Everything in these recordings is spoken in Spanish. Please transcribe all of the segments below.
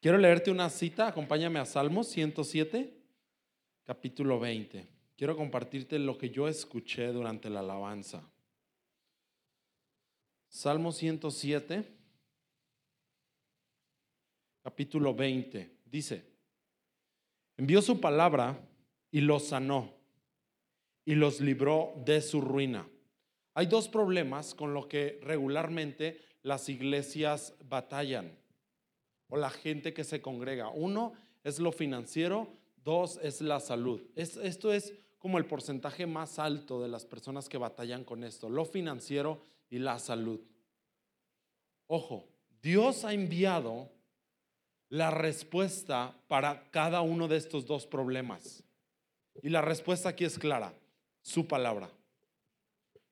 Quiero leerte una cita, acompáñame a Salmos 107, capítulo 20. Quiero compartirte lo que yo escuché durante la alabanza. Salmo 107, capítulo 20. Dice, envió su palabra y los sanó y los libró de su ruina. Hay dos problemas con lo que regularmente las iglesias batallan o la gente que se congrega. Uno es lo financiero, dos es la salud. esto es como el porcentaje más alto de las personas que batallan con esto, lo financiero y la salud. Ojo, Dios ha enviado la respuesta para cada uno de estos dos problemas. Y la respuesta aquí es clara, su palabra.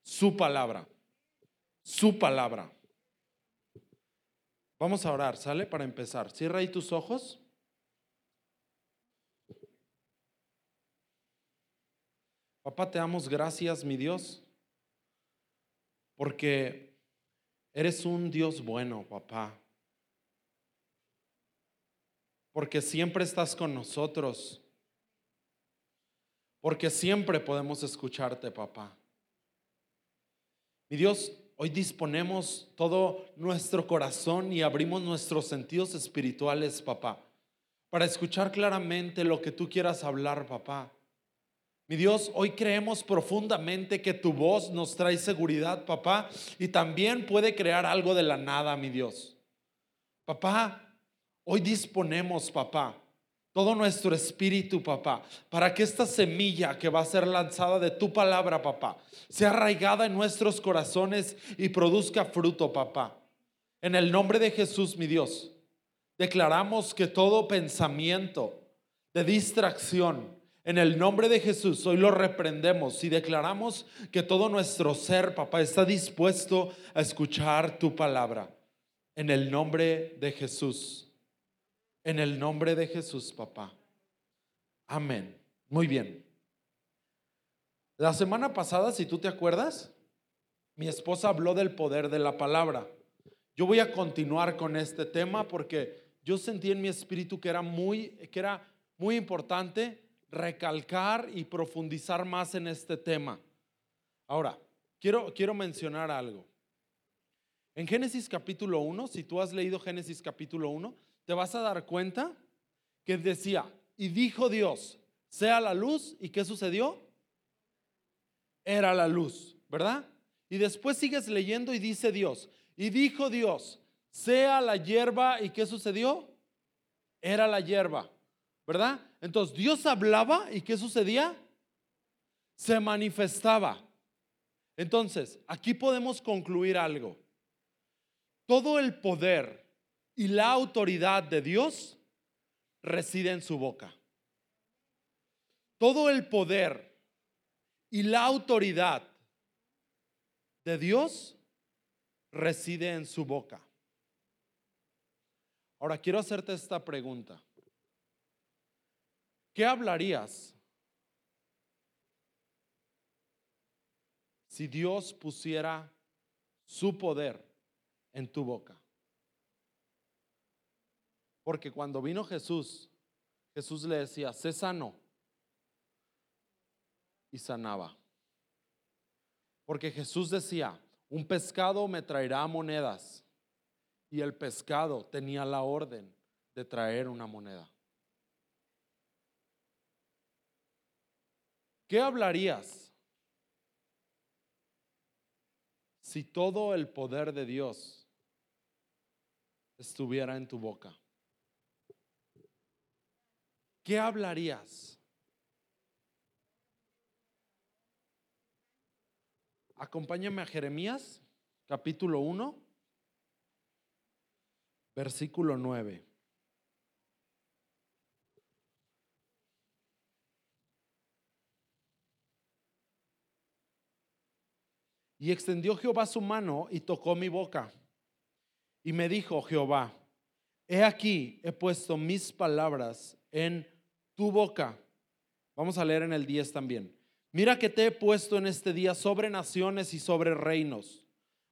Su palabra. Su palabra. Vamos a orar, ¿sale? Para empezar. Cierra ahí tus ojos. Papá, te damos gracias, mi Dios, porque eres un Dios bueno, papá. Porque siempre estás con nosotros. Porque siempre podemos escucharte, papá. Mi Dios, Hoy disponemos todo nuestro corazón y abrimos nuestros sentidos espirituales, papá, para escuchar claramente lo que tú quieras hablar, papá. Mi Dios, hoy creemos profundamente que tu voz nos trae seguridad, papá, y también puede crear algo de la nada, mi Dios. Papá, hoy disponemos, papá, todo nuestro espíritu, papá, para que esta semilla que va a ser lanzada de tu palabra, papá, sea arraigada en nuestros corazones y produzca fruto, papá. En el nombre de Jesús, mi Dios, declaramos que todo pensamiento de distracción, en el nombre de Jesús, hoy lo reprendemos y declaramos que todo nuestro ser, papá, está dispuesto a escuchar tu palabra. En el nombre de Jesús. En el nombre de Jesús, papá. Amén. Muy bien. La semana pasada, si tú te acuerdas, mi esposa habló del poder de la palabra. Yo voy a continuar con este tema porque yo sentí en mi espíritu que era muy, que era muy importante recalcar y profundizar más en este tema. Ahora, quiero, quiero mencionar algo. En Génesis capítulo 1, si tú has leído Génesis capítulo 1, te vas a dar cuenta que decía, y dijo Dios, sea la luz, ¿y qué sucedió? Era la luz, ¿verdad? Y después sigues leyendo y dice Dios, y dijo Dios, sea la hierba, ¿y qué sucedió? Era la hierba, ¿verdad? Entonces Dios hablaba y ¿qué sucedía? Se manifestaba. Entonces, aquí podemos concluir algo. Todo el poder y la autoridad de Dios reside en su boca. Todo el poder y la autoridad de Dios reside en su boca. Ahora quiero hacerte esta pregunta. ¿Qué hablarías si Dios pusiera su poder en tu boca? Porque cuando vino Jesús, Jesús le decía, sé sano. Y sanaba. Porque Jesús decía, un pescado me traerá monedas. Y el pescado tenía la orden de traer una moneda. ¿Qué hablarías si todo el poder de Dios estuviera en tu boca? ¿Qué hablarías? Acompáñame a Jeremías, capítulo 1, versículo 9. Y extendió Jehová su mano y tocó mi boca. Y me dijo Jehová, he aquí, he puesto mis palabras en tu boca. Vamos a leer en el 10 también. Mira que te he puesto en este día sobre naciones y sobre reinos,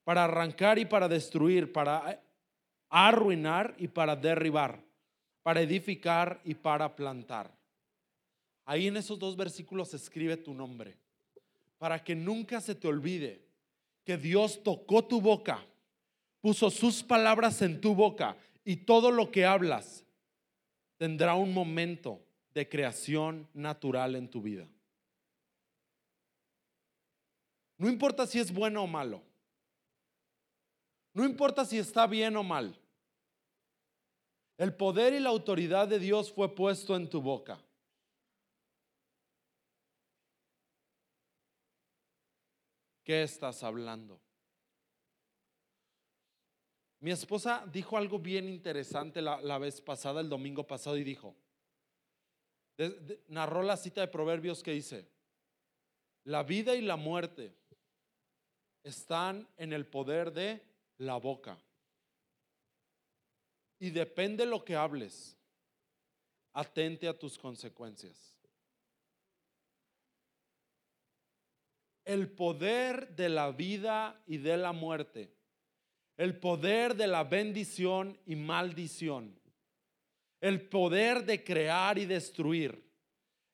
para arrancar y para destruir, para arruinar y para derribar, para edificar y para plantar. Ahí en esos dos versículos escribe tu nombre, para que nunca se te olvide que Dios tocó tu boca, puso sus palabras en tu boca y todo lo que hablas tendrá un momento de creación natural en tu vida. No importa si es bueno o malo. No importa si está bien o mal. El poder y la autoridad de Dios fue puesto en tu boca. ¿Qué estás hablando? Mi esposa dijo algo bien interesante la, vez pasada, el domingo pasado, y dijo, narró la cita de Proverbios que dice, la vida y la muerte están en el poder de la boca. Y depende lo que hables, atente a tus consecuencias. El poder de la vida y de la muerte, el poder de la bendición y maldición, el poder de crear y destruir,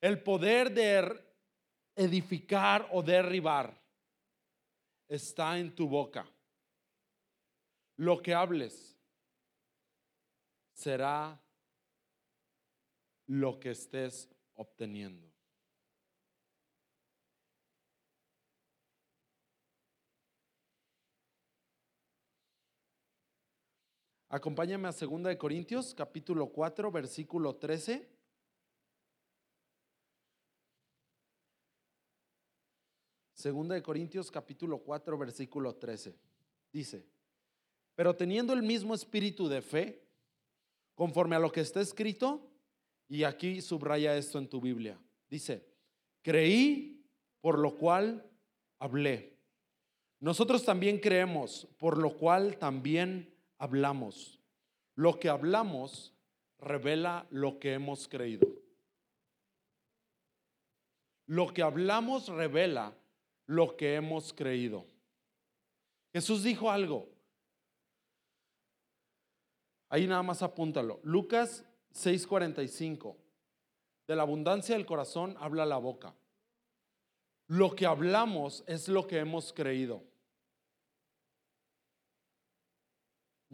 el poder de edificar o derribar, está en tu boca. Lo que hables será lo que estés obteniendo. Acompáñame a 2 de Corintios, capítulo 4, versículo 13. Segunda de Corintios capítulo 4 versículo 13. Dice, pero teniendo el mismo espíritu de fe, conforme a lo que está escrito, y aquí subraya esto en tu Biblia. Dice, creí, por lo cual hablé. Nosotros también creemos, por lo cual también hablamos. Lo que hablamos revela lo que hemos creído. Lo que hablamos revela lo que hemos creído. Jesús dijo algo, Ahí nada más apúntalo. Lucas 6:45. De la abundancia del corazón habla la boca. Lo que hablamos es lo que hemos creído.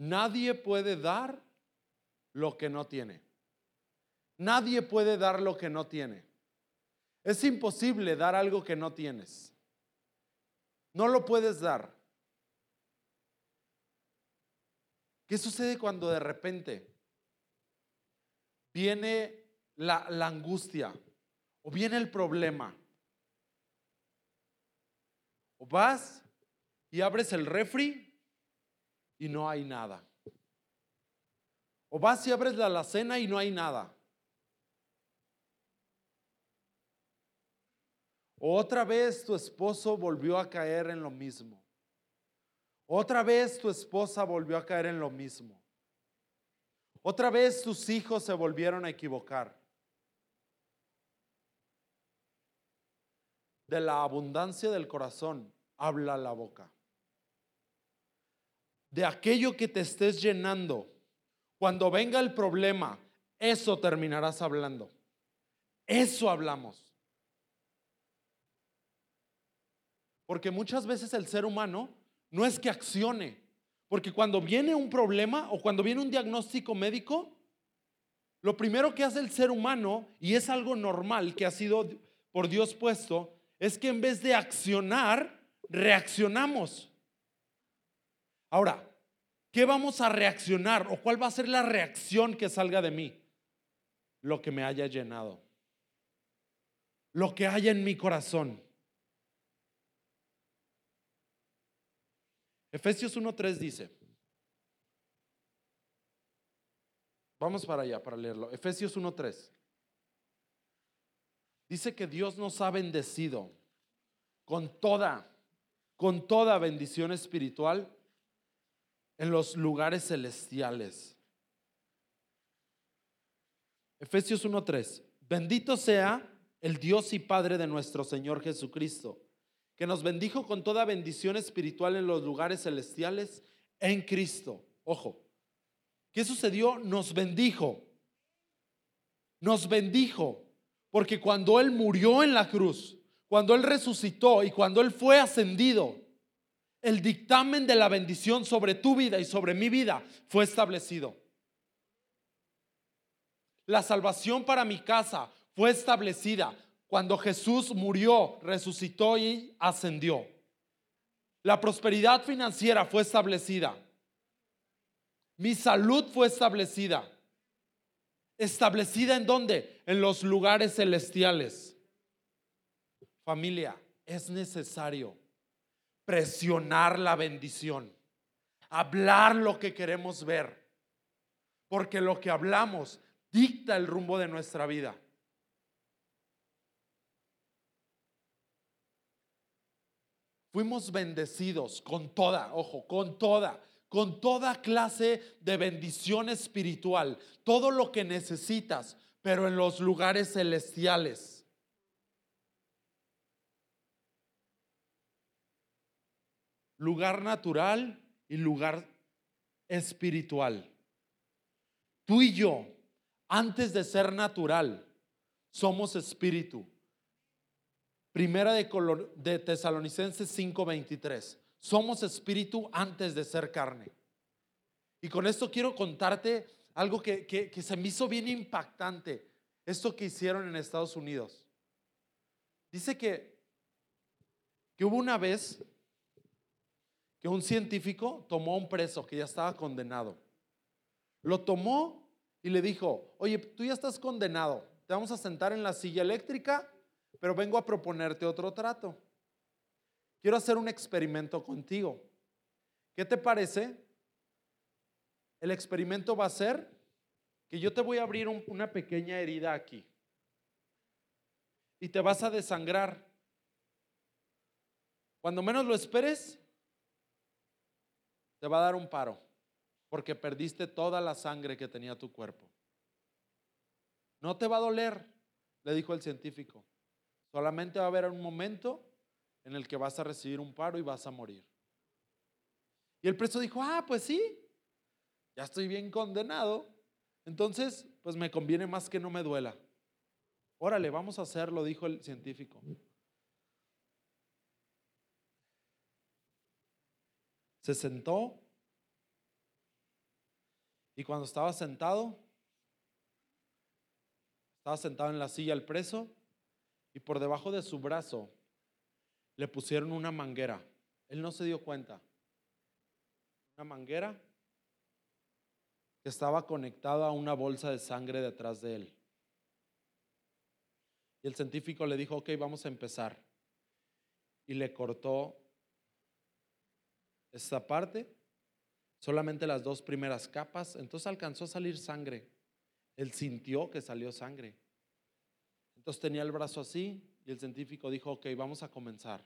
Nadie puede dar lo que no tiene. Nadie puede dar lo que no tiene. Es imposible dar algo que no tienes. No lo puedes dar. ¿Qué sucede cuando de repente viene la, angustia o viene el problema? O vas y abres el refri y no hay nada. O vas y abres la alacena y no hay nada. O otra vez tu esposo volvió a caer en lo mismo. Otra vez tu esposa volvió a caer en lo mismo. Otra vez tus hijos se volvieron a equivocar. De la abundancia del corazón habla la boca. De aquello que te estés llenando, cuando venga el problema, eso terminarás hablando. Eso hablamos. Porque muchas veces el ser humano no es que accione. Porque cuando viene un problema o cuando viene un diagnóstico médico, lo primero que hace el ser humano, y es algo normal que ha sido por Dios puesto, es que en vez de accionar, reaccionamos. Ahora, ¿qué vamos a reaccionar o cuál va a ser la reacción que salga de mí? Lo que me haya llenado. Lo que haya en mi corazón. Efesios 1.3 dice, vamos para allá para leerlo, Efesios 1.3. Dice que Dios nos ha bendecido con toda, con toda bendición espiritual en los lugares celestiales. Efesios 1.3. Bendito sea el Dios y Padre de nuestro Señor Jesucristo que nos bendijo con toda bendición espiritual en los lugares celestiales en Cristo. Ojo, ¿qué sucedió? Nos bendijo. nos bendijo, porque cuando Él murió en la cruz, cuando Él resucitó y cuando Él fue ascendido, el dictamen de la bendición sobre tu vida y sobre mi vida fue establecido. La salvación para mi casa fue establecida cuando Jesús murió, resucitó y ascendió. La prosperidad financiera fue establecida. Mi salud fue establecida. ¿Establecida en dónde? En los lugares celestiales. Familia, es necesario presionar la bendición, hablar lo que queremos ver, porque lo que hablamos dicta el rumbo de nuestra vida. Fuimos bendecidos con toda, ojo, con toda, con toda clase de bendición espiritual, todo lo que necesitas, pero en los lugares celestiales. Lugar natural y lugar espiritual. Tú y yo, antes de ser natural, somos espíritu. Primera de, de Tesalonicenses 5:23. Somos espíritu antes de ser carne. Y con esto quiero contarte algo que, que, se me hizo bien impactante. Esto que hicieron en Estados Unidos. Dice que, que hubo una vez que un científico tomó a un preso que ya estaba condenado. Lo tomó y le dijo, oye, tú ya estás condenado, te vamos a sentar en la silla eléctrica pero vengo a proponerte otro trato. Quiero hacer un experimento contigo. ¿Qué te parece? El experimento va a ser que yo te voy a abrir una pequeña herida aquí y te vas a desangrar. Cuando menos lo esperes, te va a dar un paro porque perdiste toda la sangre que tenía tu cuerpo. No te va a doler, le dijo el científico. Solamente va a haber un momento en el que vas a recibir un paro y vas a morir. Y el preso dijo, ah, pues sí, ya estoy bien condenado. Entonces, pues me conviene más que no me duela. Órale, vamos a hacerlo, dijo el científico. Se sentó y cuando estaba sentado, estaba sentado en la silla el preso y por debajo de su brazo le pusieron una manguera. Él no se dio cuenta. Una manguera que estaba conectada a una bolsa de sangre detrás de él. Y el científico le dijo, ok, vamos a empezar. Y le cortó esta parte, solamente las dos primeras capas. Entonces alcanzó a salir sangre. Él sintió que salió sangre. Entonces tenía el brazo así y el científico dijo, ok, vamos a comenzar.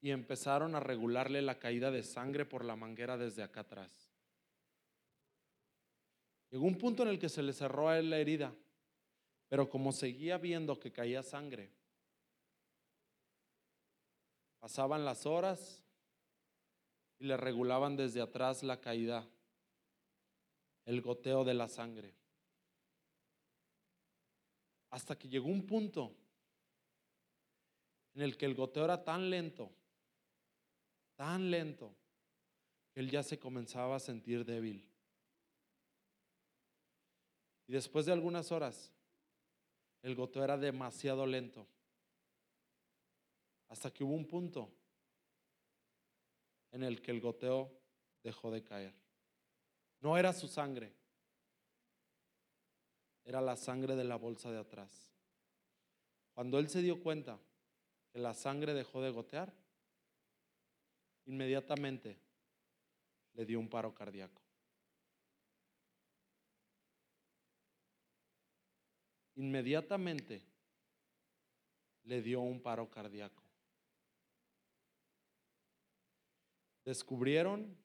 Y empezaron a regularle la caída de sangre por la manguera desde acá atrás. Llegó un punto en el que se le cerró a él la herida, pero como seguía viendo que caía sangre, pasaban las horas y le regulaban desde atrás la caída, el goteo de la sangre. Hasta que llegó un punto en el que el goteo era tan lento, tan lento, que él ya se comenzaba a sentir débil. Y después de algunas horas, el goteo era demasiado lento. Hasta que hubo un punto en el que el goteo dejó de caer. No era su sangre, era la sangre de la bolsa de atrás. Cuando él se dio cuenta que la sangre dejó de gotear, inmediatamente le dio un paro cardíaco. Inmediatamente le dio un paro cardíaco. Descubrieron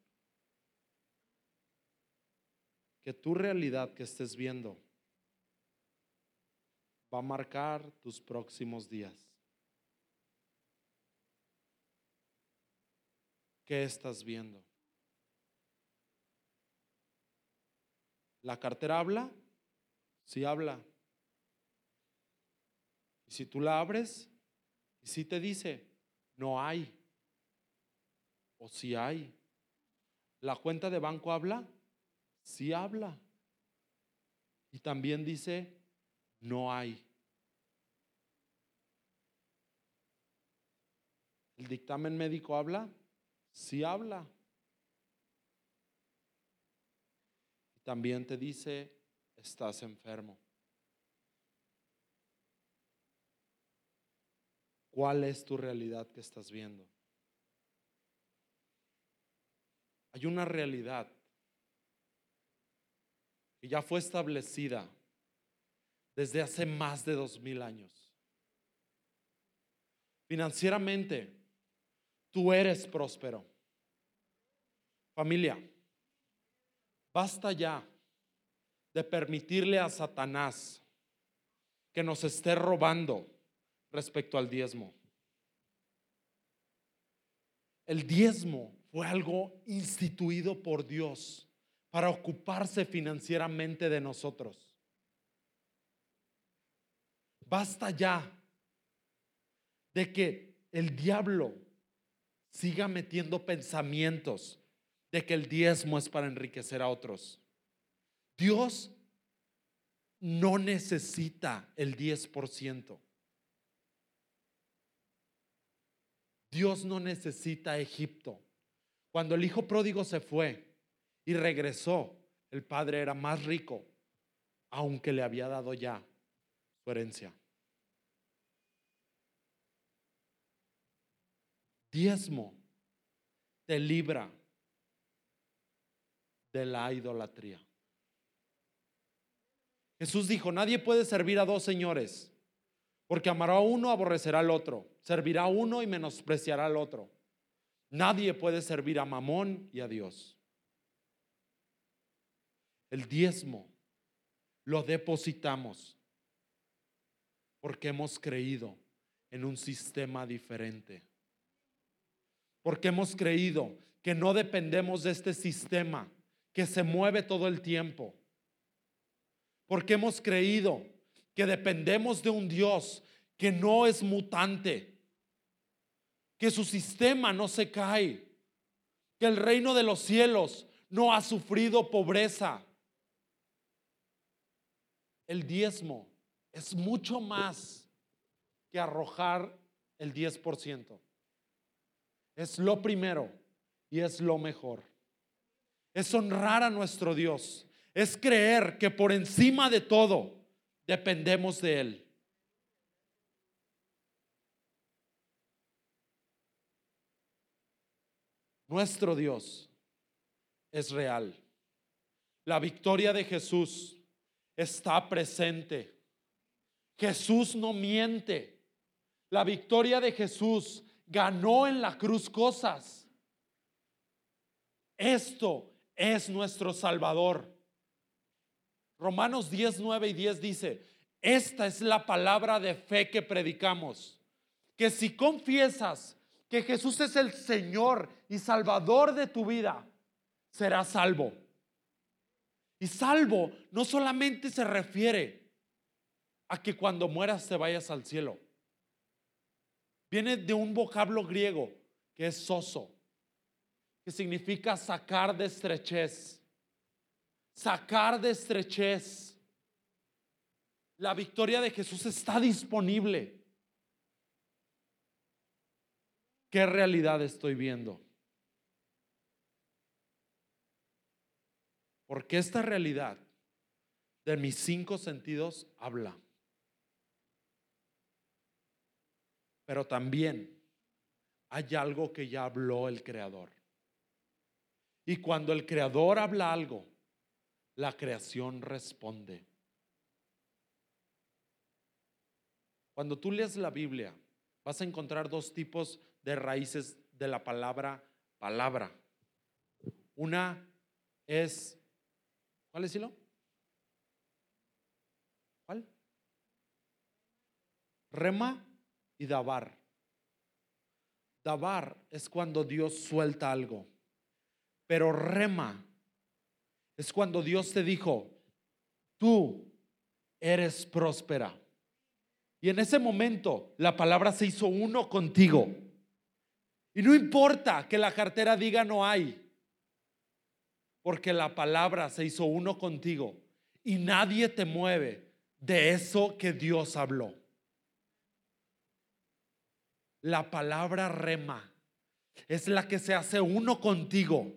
que tu realidad que estés viendo va a marcar tus próximos días. ¿Qué estás viendo? ¿La cartera habla? Sí habla. Y si tú la abres, y si te dice, no hay, o si hay. ¿La cuenta de banco habla? Sí habla. Y también dice, no hay. ¿El dictamen médico habla? Sí habla. Y también te dice, estás enfermo. ¿Cuál es tu realidad que estás viendo? Hay una realidad que ya fue establecida desde hace más de dos mil años. Financieramente, tú eres próspero. Familia, basta ya de permitirle a Satanás que nos esté robando respecto al diezmo. El diezmo fue algo instituido por Dios para ocuparse financieramente de nosotros. Basta ya de que el diablo siga metiendo pensamientos de que el diezmo es para enriquecer a otros. Dios no necesita el 10%. Dios no necesita Egipto. Cuando el hijo pródigo se fue y regresó, el padre era más rico, aunque le había dado ya su herencia. Diezmo te libra de la idolatría. Jesús dijo, nadie puede servir a dos señores, porque amará a uno, aborrecerá al otro, servirá a uno y menospreciará al otro. Nadie puede servir a Mamón y a Dios. El diezmo lo depositamos porque hemos creído en un sistema diferente. Porque hemos creído que no dependemos de este sistema que se mueve todo el tiempo. Porque hemos creído que dependemos de un Dios que no es mutante, que su sistema no se cae, que el reino de los cielos no ha sufrido pobreza. El diezmo es mucho más que arrojar el 10%. Es lo primero y es lo mejor. Es honrar a nuestro Dios. Es creer que por encima de todo dependemos de Él. Nuestro Dios es real. La victoria de Jesús está presente. Jesús no miente. La victoria de Jesús ganó en la cruz cosas. Esto es nuestro Salvador. Romanos 10, 9 y 10 dice, esta es la palabra de fe que predicamos, que si confiesas que Jesús es el Señor y Salvador de tu vida, serás salvo. Y salvo no solamente se refiere a que cuando mueras te vayas al cielo. Viene de un vocablo griego que es soso, que significa sacar de estrechez sacar de estrechez. La victoria de Jesús está disponible. ¿Qué realidad estoy viendo? Porque esta realidad de mis cinco sentidos habla. Pero también hay algo que ya habló el Creador. Y cuando el Creador habla algo, la creación responde. Cuando tú lees la Biblia, vas a encontrar dos tipos de raíces de la palabra palabra. Una es, ¿cuál es hilo? ¿Cuál? Rema y dabar. Dabar es cuando Dios suelta algo, pero rema es cuando Dios te dijo, tú eres próspera. Y en ese momento la palabra se hizo uno contigo. Y no importa que la cartera diga no hay, porque la palabra se hizo uno contigo y nadie te mueve de eso que Dios habló. La palabra rema es la que se hace uno contigo,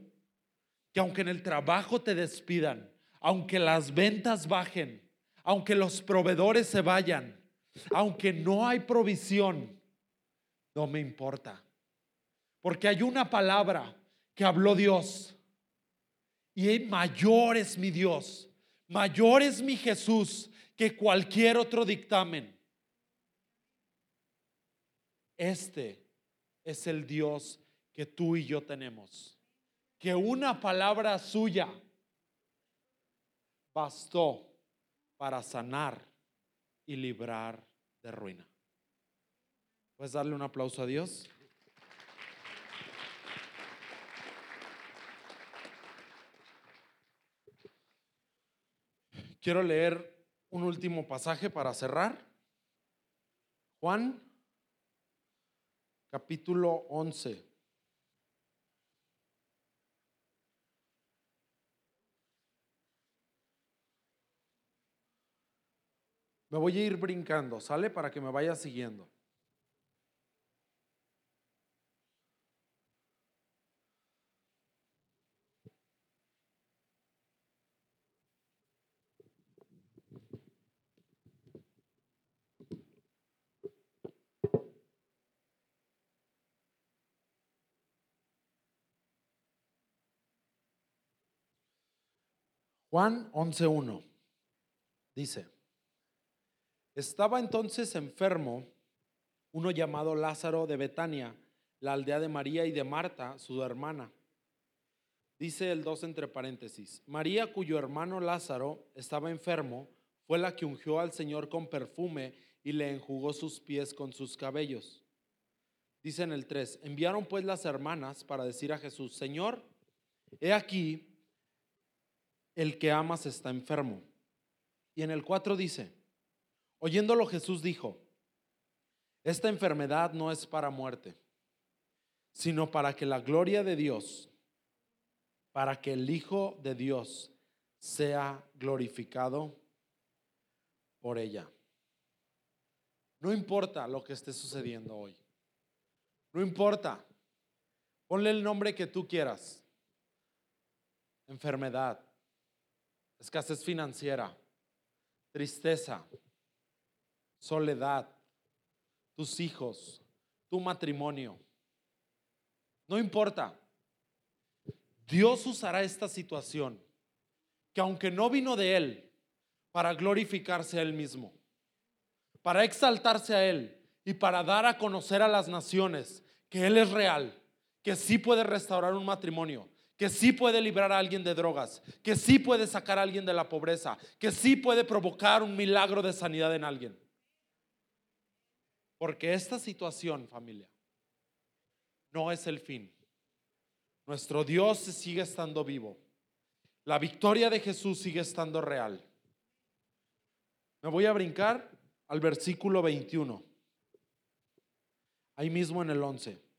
que aunque en el trabajo te despidan, aunque las ventas bajen, aunque los proveedores se vayan, aunque no hay provisión, no me importa. Porque hay una palabra que habló Dios. Y mayor es mi Dios, mayor es mi Jesús que cualquier otro dictamen. Este es el Dios que tú y yo tenemos. Que una palabra suya bastó para sanar y librar de ruina. ¿Puedes darle un aplauso a Dios? Quiero leer un último pasaje para cerrar. Juan, capítulo 11. Me voy a ir brincando, ¿sale? Para que me vaya siguiendo. Juan 11.1 dice, estaba entonces enfermo uno llamado Lázaro de Betania, la aldea de María y de Marta, su hermana. Dice el 2 entre paréntesis, María cuyo hermano Lázaro estaba enfermo, fue la que ungió al Señor con perfume y le enjugó sus pies con sus cabellos. Dice en el 3, enviaron pues las hermanas para decir a Jesús, Señor, he aquí, el que amas está enfermo. Y en el 4 dice, Oyéndolo Jesús dijo, esta enfermedad no es para muerte, sino para que la gloria de Dios, para que el Hijo de Dios sea glorificado por ella. No importa lo que esté sucediendo hoy. No importa. Ponle el nombre que tú quieras. Enfermedad, escasez financiera, tristeza, soledad, tus hijos, tu matrimonio. No importa. Dios usará esta situación, que aunque no vino de Él, para glorificarse a Él mismo, para exaltarse a Él y para dar a conocer a las naciones que Él es real, que sí puede restaurar un matrimonio, que sí puede librar a alguien de drogas, que sí puede sacar a alguien de la pobreza, que sí puede provocar un milagro de sanidad en alguien. Porque esta situación, familia, no es el fin. Nuestro Dios sigue estando vivo. La victoria de Jesús sigue estando real. Me voy a brincar al versículo 21. Ahí mismo en el 11.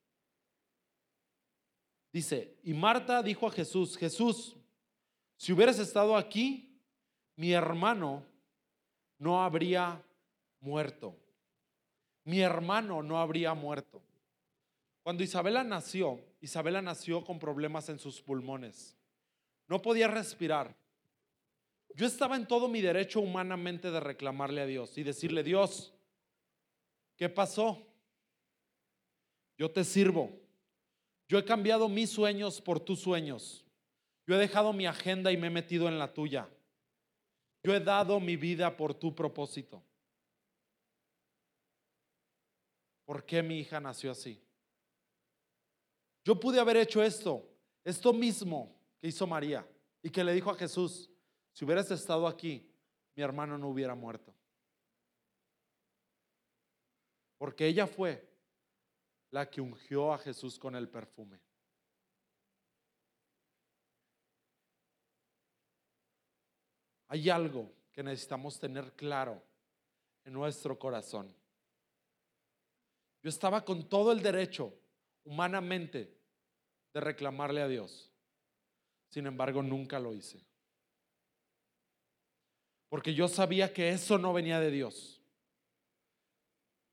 Dice, y Marta dijo a Jesús, Jesús, si hubieras estado aquí, mi hermano no habría muerto mi hermano no habría muerto. Cuando Isabela nació, Isabela nació con problemas en sus pulmones. No podía respirar. Yo estaba en todo mi derecho humanamente de reclamarle a Dios y decirle, Dios, ¿qué pasó? Yo te sirvo. Yo he cambiado mis sueños por tus sueños. Yo he dejado mi agenda y me he metido en la tuya. Yo he dado mi vida por tu propósito. ¿por qué mi hija nació así? Yo pude haber hecho esto, esto mismo que hizo María y que le dijo a Jesús, si hubieras estado aquí, mi hermano no hubiera muerto. Porque ella fue la que ungió a Jesús con el perfume. Hay algo que necesitamos tener claro en nuestro corazón. Yo estaba con todo el derecho, humanamente, de reclamarle a Dios. Sin embargo, nunca lo hice. Porque yo sabía que eso no venía de Dios.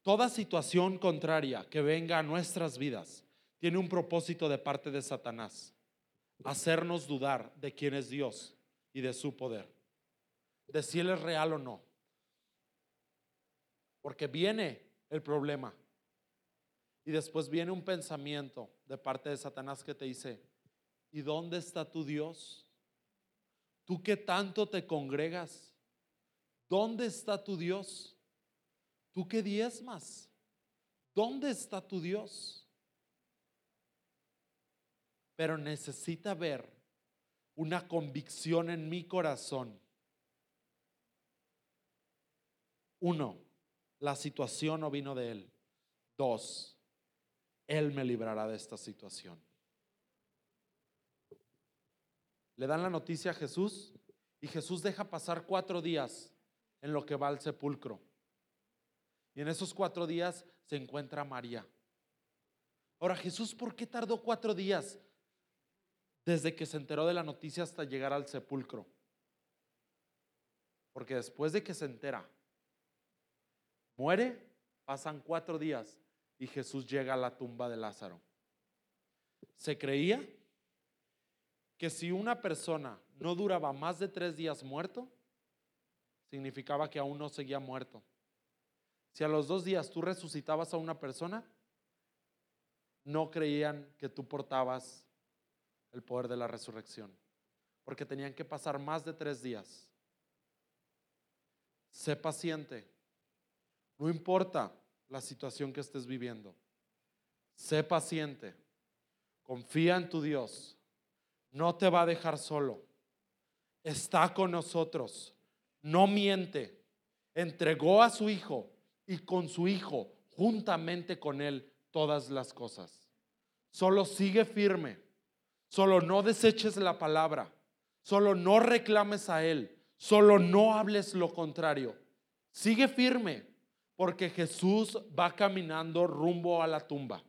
Toda situación contraria que venga a nuestras vidas tiene un propósito de parte de Satanás. Hacernos dudar de quién es Dios y de su poder. De si Él es real o no. Porque viene el problema. Y después viene un pensamiento de parte de Satanás que te dice, ¿y dónde está tu Dios? ¿Tú que tanto te congregas? ¿Dónde está tu Dios? ¿Tú que diezmas? ¿Dónde está tu Dios? Pero necesita ver una convicción en mi corazón. Uno, la situación no vino de Él. Dos, Él me librará de esta situación. Le dan la noticia a Jesús y Jesús deja pasar cuatro días en lo que va al sepulcro. Y en esos cuatro días se encuentra María. Ahora, Jesús, ¿por qué tardó cuatro días desde que se enteró de la noticia hasta llegar al sepulcro? Porque después de que se entera, muere, pasan cuatro días y Jesús llega a la tumba de Lázaro. Se creía que si una persona no duraba más de tres días muerto, significaba que aún no seguía muerto. Si a los dos días tú resucitabas a una persona, no creían que tú portabas el poder de la resurrección, porque tenían que pasar más de tres días. Sé paciente, no importa la situación que estés viviendo, sé paciente, confía en tu Dios, no te va a dejar solo, está con nosotros, no miente, entregó a su Hijo y con su Hijo, juntamente con Él, todas las cosas. Solo sigue firme, solo no deseches la palabra, solo no reclames a Él, solo no hables lo contrario. Sigue firme, porque Jesús va caminando rumbo a la tumba.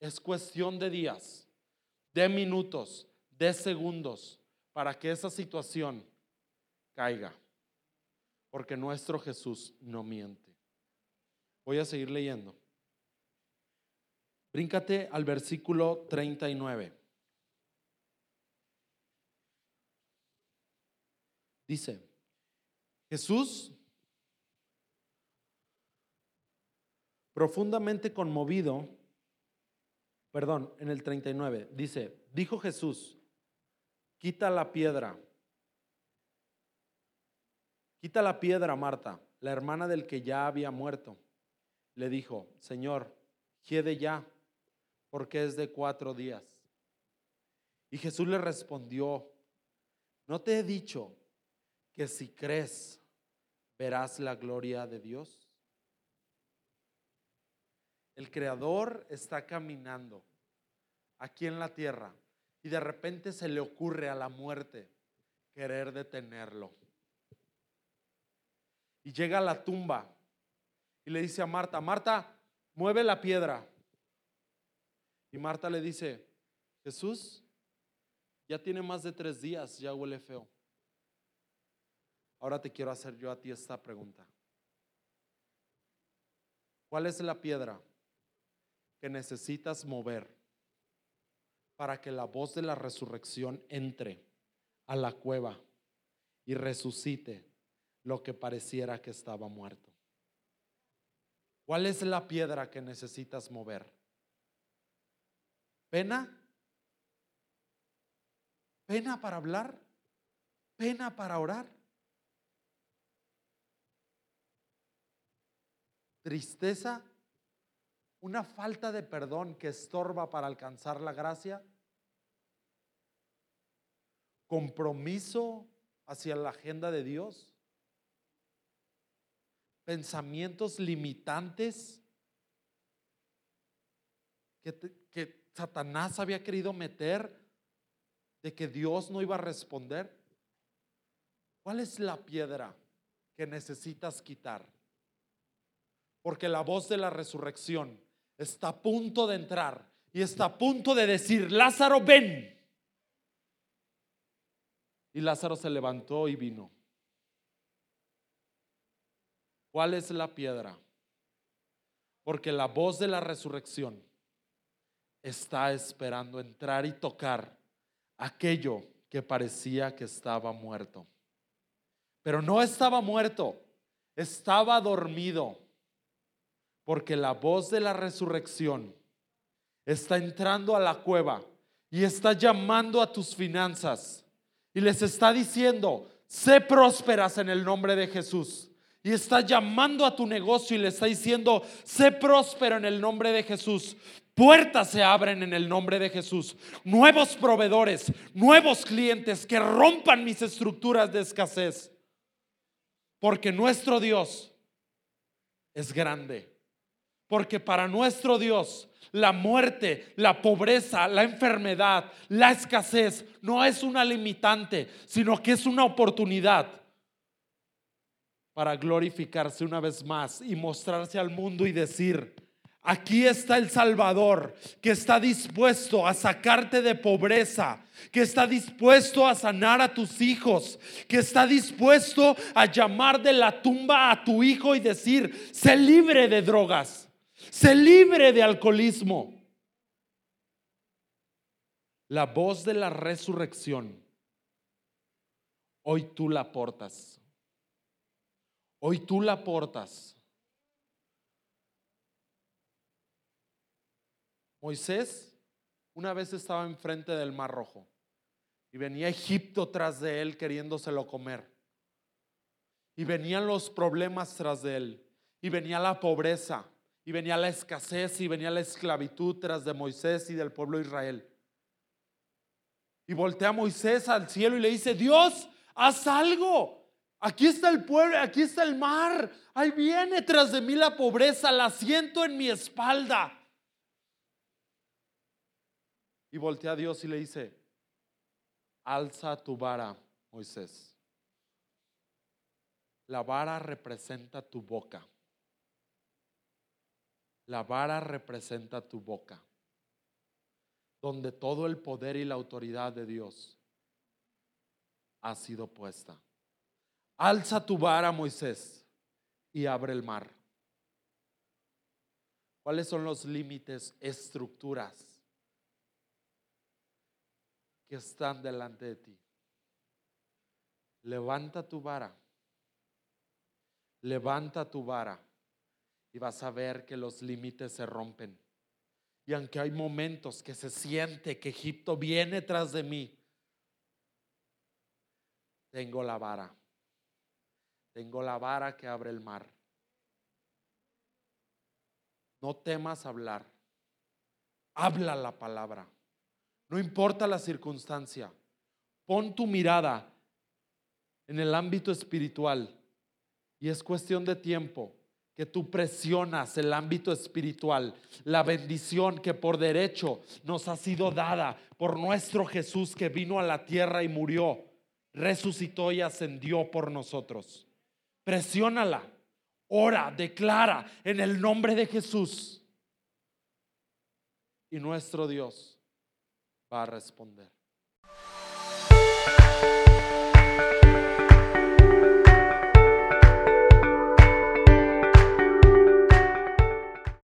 Es cuestión de días, de minutos, de segundos, para que esa situación caiga porque nuestro Jesús no miente. Voy a seguir leyendo. Bríncate al versículo 39. Dice, Jesús, profundamente conmovido, perdón, en el 39, dice, dijo Jesús, quita la piedra. Quita la piedra, Marta, la hermana del que ya había muerto. Le dijo, Señor, quede ya, porque es de cuatro días. Y Jesús le respondió, ¿no te he dicho que si crees verás la gloria de Dios? El Creador está caminando aquí en la tierra y de repente se le ocurre a la muerte querer detenerlo. Y llega a la tumba y le dice a Marta, Marta, mueve la piedra. Y Marta le dice, Jesús, ya tiene más de tres días, ya huele feo. Ahora te quiero hacer yo a ti esta pregunta. ¿Cuál es la piedra que necesitas mover para que la voz de la resurrección entre a la cueva y resucite lo que pareciera que estaba muerto. ¿Cuál es la piedra que necesitas mover? ¿Pena? ¿Pena para hablar? ¿Pena para orar? ¿Tristeza? ¿Una falta de perdón que estorba para alcanzar la gracia? ¿Compromiso hacia la agenda de Dios? Pensamientos limitantes que, Satanás había querido meter de que Dios no iba a responder. ¿Cuál es la piedra que necesitas quitar? Porque la voz de la resurrección está a punto de entrar y está a punto de decir, Lázaro, ven. Y Lázaro se levantó y vino. ¿Cuál es la piedra? Porque la voz de la resurrección está esperando entrar y tocar aquello que parecía que estaba muerto. Pero no estaba muerto, estaba dormido. Porque la voz de la resurrección está entrando a la cueva y está llamando a tus finanzas y les está diciendo, sé prósperas en el nombre de Jesús. Y está llamando a tu negocio y le está diciendo, sé próspero en el nombre de Jesús. Puertas se abren en el nombre de Jesús. Nuevos proveedores, nuevos clientes que rompan mis estructuras de escasez. Porque nuestro Dios es grande. Porque para nuestro Dios la muerte, la pobreza, la enfermedad, la escasez no es una limitante, sino que es una oportunidad para glorificarse una vez más y mostrarse al mundo y decir, aquí está el Salvador que está dispuesto a sacarte de pobreza, que está dispuesto a sanar a tus hijos, que está dispuesto a llamar de la tumba a tu hijo y decir, sé libre de drogas, sé libre de alcoholismo. La voz de la resurrección, hoy tú la portas. Hoy tú la portas. Moisés una vez estaba enfrente del Mar Rojo y venía Egipto tras de él queriéndoselo comer. Y venían los problemas tras de él. Y venía la pobreza. Y venía la escasez. Y venía la esclavitud tras de Moisés y del pueblo de Israel. Y voltea Moisés al cielo y le dice, Dios, haz algo. Aquí está el pueblo, aquí está el mar. Ahí viene tras de mí la pobreza, la siento en mi espalda. Y voltea a Dios y le dice, alza tu vara, Moisés. La vara representa tu boca. La vara representa tu boca, donde todo el poder y la autoridad de Dios ha sido puesta. Alza tu vara, Moisés, y abre el mar. ¿Cuáles son los límites, estructuras que están delante de ti? Levanta tu vara. Levanta tu vara y vas a ver que los límites se rompen. Y aunque hay momentos que se siente que Egipto viene tras de mí, tengo la vara. Tengo la vara que abre el mar. No temas hablar. Habla la palabra. No importa la circunstancia. Pon tu mirada en el ámbito espiritual. Y es cuestión de tiempo que tú presionas el ámbito espiritual, la bendición que por derecho nos ha sido dada por nuestro Jesús que vino a la tierra y murió, resucitó y ascendió por nosotros. Presiónala, ora, declara en el nombre de Jesús. Y nuestro Dios va a responder.